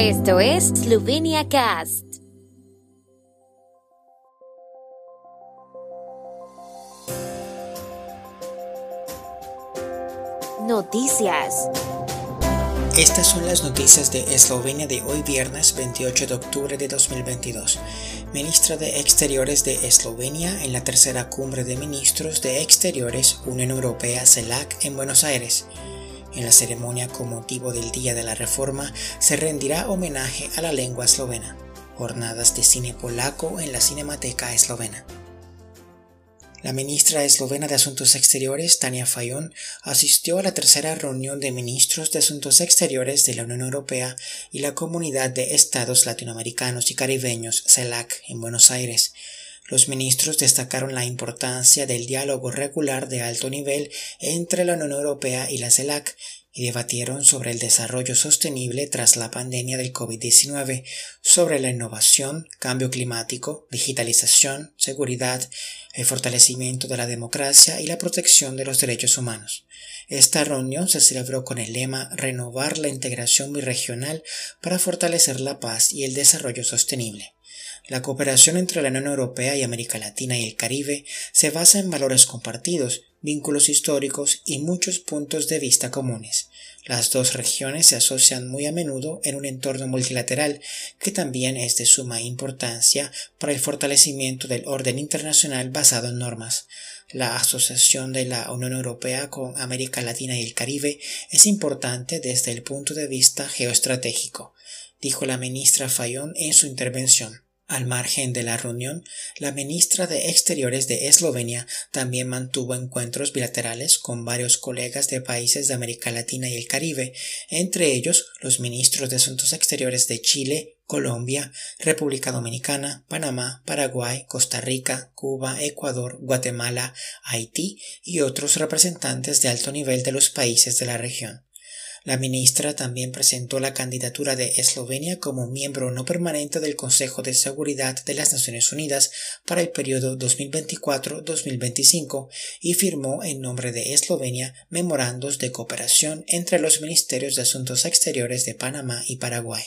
Esto es Slovenia Cast. Noticias. Estas son las noticias de Eslovenia de hoy viernes 28 de octubre de 2022. Ministra de Exteriores de Eslovenia en la tercera cumbre de ministros de Exteriores Unión Europea CELAC en Buenos Aires. En la ceremonia con motivo del Día de la Reforma se rendirá homenaje a la lengua eslovena. Jornadas de cine polaco en la Cinemateca Eslovena. La ministra eslovena de Asuntos Exteriores, Tania Fayon, asistió a la tercera reunión de ministros de Asuntos Exteriores de la Unión Europea y la Comunidad de Estados Latinoamericanos y Caribeños, CELAC, en Buenos Aires. Los ministros destacaron la importancia del diálogo regular de alto nivel entre la Unión Europea y la CELAC y debatieron sobre el desarrollo sostenible tras la pandemia del COVID-19, sobre la innovación, cambio climático, digitalización, seguridad, el fortalecimiento de la democracia y la protección de los derechos humanos. Esta reunión se celebró con el lema Renovar la integración birregional para fortalecer la paz y el desarrollo sostenible. La cooperación entre la Unión Europea y América Latina y el Caribe se basa en valores compartidos, vínculos históricos y muchos puntos de vista comunes. Las dos regiones se asocian muy a menudo en un entorno multilateral que también es de suma importancia para el fortalecimiento del orden internacional basado en normas. La asociación de la Unión Europea con América Latina y el Caribe es importante desde el punto de vista geoestratégico, dijo la ministra Fayón en su intervención. Al margen de la reunión, la ministra de Exteriores de Eslovenia también mantuvo encuentros bilaterales con varios colegas de países de América Latina y el Caribe, entre ellos los ministros de Asuntos Exteriores de Chile, Colombia, República Dominicana, Panamá, Paraguay, Costa Rica, Cuba, Ecuador, Guatemala, Haití y otros representantes de alto nivel de los países de la región. La ministra también presentó la candidatura de Eslovenia como miembro no permanente del Consejo de Seguridad de las Naciones Unidas para el periodo 2024-2025 y firmó en nombre de Eslovenia memorandos de cooperación entre los Ministerios de Asuntos Exteriores de Panamá y Paraguay.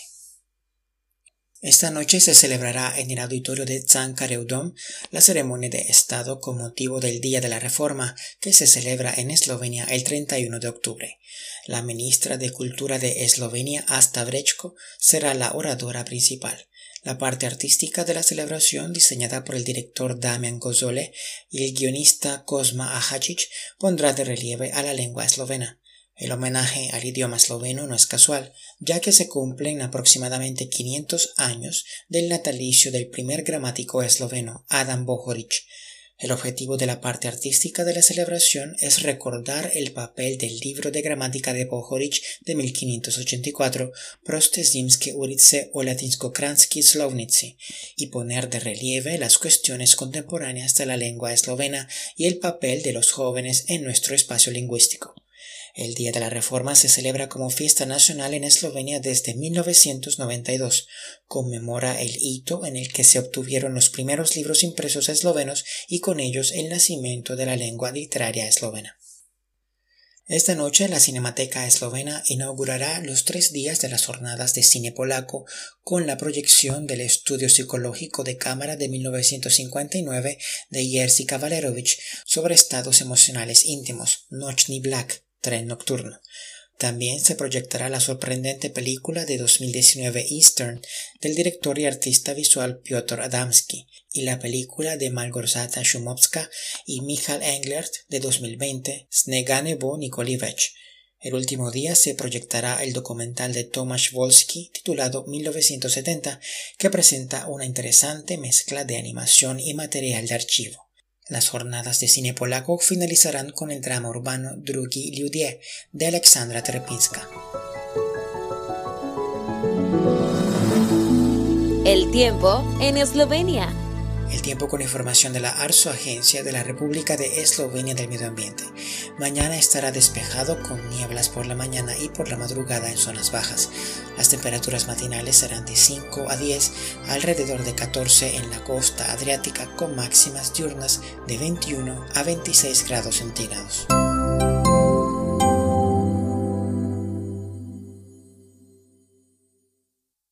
Esta noche se celebrará en el auditorio de Zancareudom la ceremonia de Estado con motivo del Día de la Reforma que se celebra en Eslovenia el 31 de octubre. La ministra de Cultura de Eslovenia, Asta Brechko, será la oradora principal. La parte artística de la celebración, diseñada por el director Damian Gozole y el guionista Kozma Ahacic, pondrá de relieve a la lengua eslovena. El homenaje al idioma esloveno no es casual, ya que se cumplen aproximadamente 500 años del natalicio del primer gramático esloveno, Adam Bohoric. El objetivo de la parte artística de la celebración es recordar el papel del libro de gramática de Bohoric de 1584, Proste zimske ulice o latinsko-kranski slovnici, y poner de relieve las cuestiones contemporáneas de la lengua eslovena y el papel de los jóvenes en nuestro espacio lingüístico. El Día de la Reforma se celebra como fiesta nacional en Eslovenia desde 1992. Conmemora el hito en el que se obtuvieron los primeros libros impresos eslovenos y con ellos el nacimiento de la lengua literaria eslovena. Esta noche la Cinemateca Eslovena inaugurará los tres días de las jornadas de cine polaco con la proyección del estudio psicológico de cámara de 1959 de Jerzy Kavalerowicz sobre estados emocionales íntimos, Nochny Black, tren nocturno. También se proyectará la sorprendente película de 2019 Eastern del director y artista visual Piotr Adamski y la película de Malgorzata Shumovska y Michal Englert de 2020 Snegane Bo Nikolivech. El último día se proyectará el documental de Tomasz Wolski titulado 1970 que presenta una interesante mezcla de animación y material de archivo. Las jornadas de cine polaco finalizarán con el drama urbano Drugi Ludie de Alexandra Terpinska. El tiempo en Eslovenia. El tiempo con información de la ARSO, Agencia de la República de Eslovenia del Medio Ambiente. Mañana estará despejado con nieblas por la mañana y por la madrugada en zonas bajas. Las temperaturas matinales serán de 5 a 10, alrededor de 14 en la costa adriática con máximas diurnas de 21 a 26 grados centígrados.